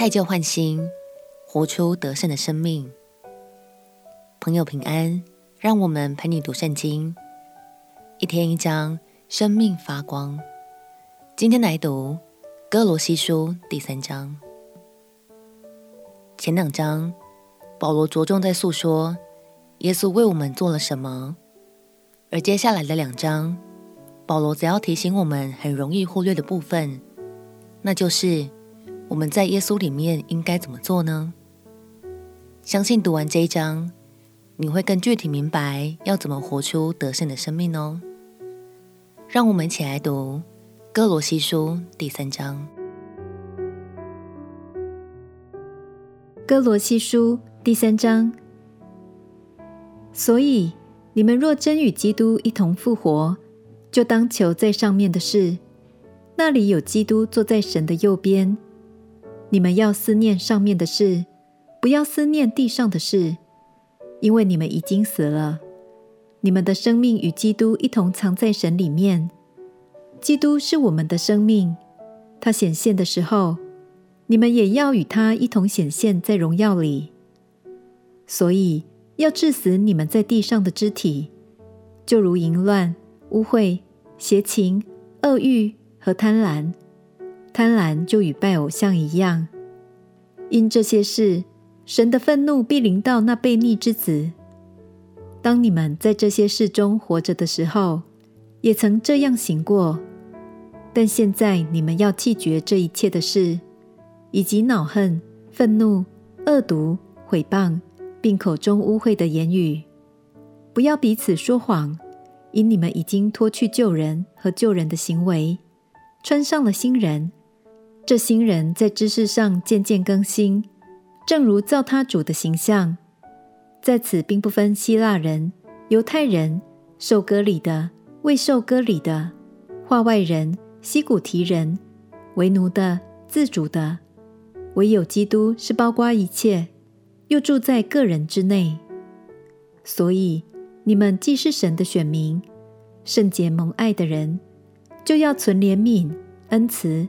汰旧换新，活出得胜的生命。朋友平安，让我们陪你读圣经，一天一章，生命发光。今天来读歌罗西书第三章。前两章，保罗着重在诉说耶稣为我们做了什么，而接下来的两章，保罗则要提醒我们很容易忽略的部分，那就是。我们在耶稣里面应该怎么做呢？相信读完这一章，你会更具体明白要怎么活出得胜的生命哦。让我们一起来读哥罗西书第三章。哥罗西书第三章。所以你们若真与基督一同复活，就当求在上面的事，那里有基督坐在神的右边。你们要思念上面的事，不要思念地上的事，因为你们已经死了。你们的生命与基督一同藏在神里面。基督是我们的生命，他显现的时候，你们也要与他一同显现在荣耀里。所以要治死你们在地上的肢体，就如淫乱、污秽、邪情、恶欲和贪婪。贪婪就与拜偶像一样，因这些事，神的愤怒必临到那悖逆之子。当你们在这些事中活着的时候，也曾这样行过。但现在你们要弃绝这一切的事，以及恼恨、愤怒、恶毒、毁谤，并口中污秽的言语。不要彼此说谎，因你们已经脱去旧人和旧人的行为，穿上了新人。这新人在知识上渐渐更新，正如造他主的形象。在此并不分希腊人、犹太人、受割礼的、未受割礼的、化外人、西古提人、为奴的、自主的，唯有基督是包括一切，又住在个人之内。所以你们既是神的选民，圣洁蒙爱的人，就要存怜悯、恩慈。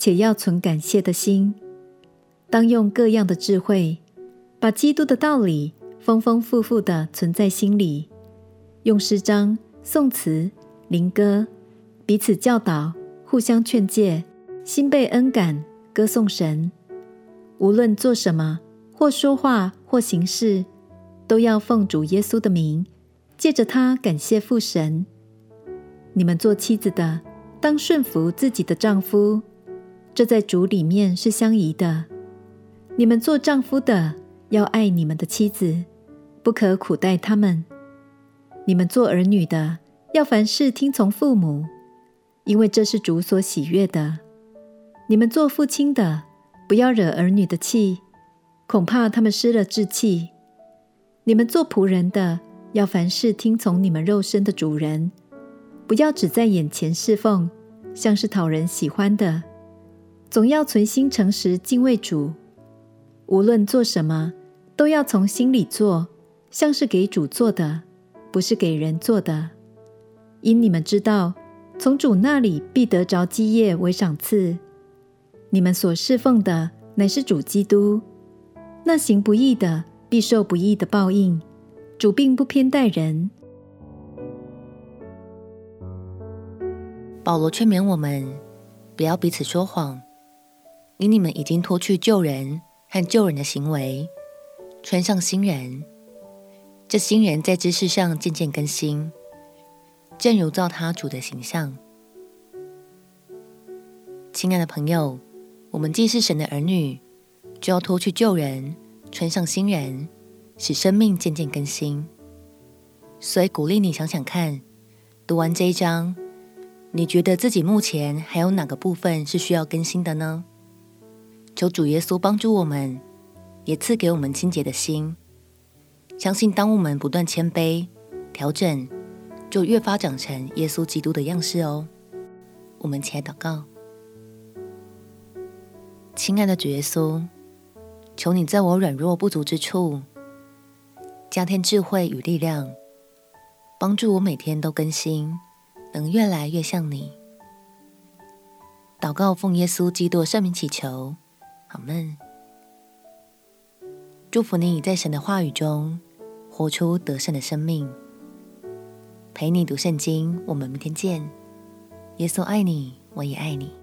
且要存感谢的心，当用各样的智慧，把基督的道理丰丰富富的存在心里，用诗章、颂词、灵歌彼此教导，互相劝诫，心被恩感，歌颂神。无论做什么，或说话，或行事，都要奉主耶稣的名，借着他感谢父神。你们做妻子的，当顺服自己的丈夫。这在主里面是相宜的。你们做丈夫的要爱你们的妻子，不可苦待他们。你们做儿女的要凡事听从父母，因为这是主所喜悦的。你们做父亲的不要惹儿女的气，恐怕他们失了志气。你们做仆人的要凡事听从你们肉身的主人，不要只在眼前侍奉，像是讨人喜欢的。总要存心诚实敬畏主，无论做什么，都要从心里做，像是给主做的，不是给人做的。因你们知道，从主那里必得着基业为赏赐。你们所侍奉的乃是主基督，那行不义的必受不义的报应。主并不偏待人。保罗劝勉我们，不要彼此说谎。因你们已经脱去旧人和旧人的行为，穿上新人。这新人在知识上渐渐更新，正如造他主的形象。亲爱的朋友，我们既是神的儿女，就要脱去旧人，穿上新人，使生命渐渐更新。所以鼓励你想想看，读完这一章，你觉得自己目前还有哪个部分是需要更新的呢？求主耶稣帮助我们，也赐给我们清洁的心。相信当我们不断谦卑、调整，就越发长成耶稣基督的样式哦。我们起来祷告，亲爱的主耶稣，求你在我软弱不足之处，加添智慧与力量，帮助我每天都更新，能越来越像你。祷告奉耶稣基督圣名祈求，阿门。祝福你在神的话语中活出得胜的生命。陪你读圣经，我们明天见。耶稣爱你，我也爱你。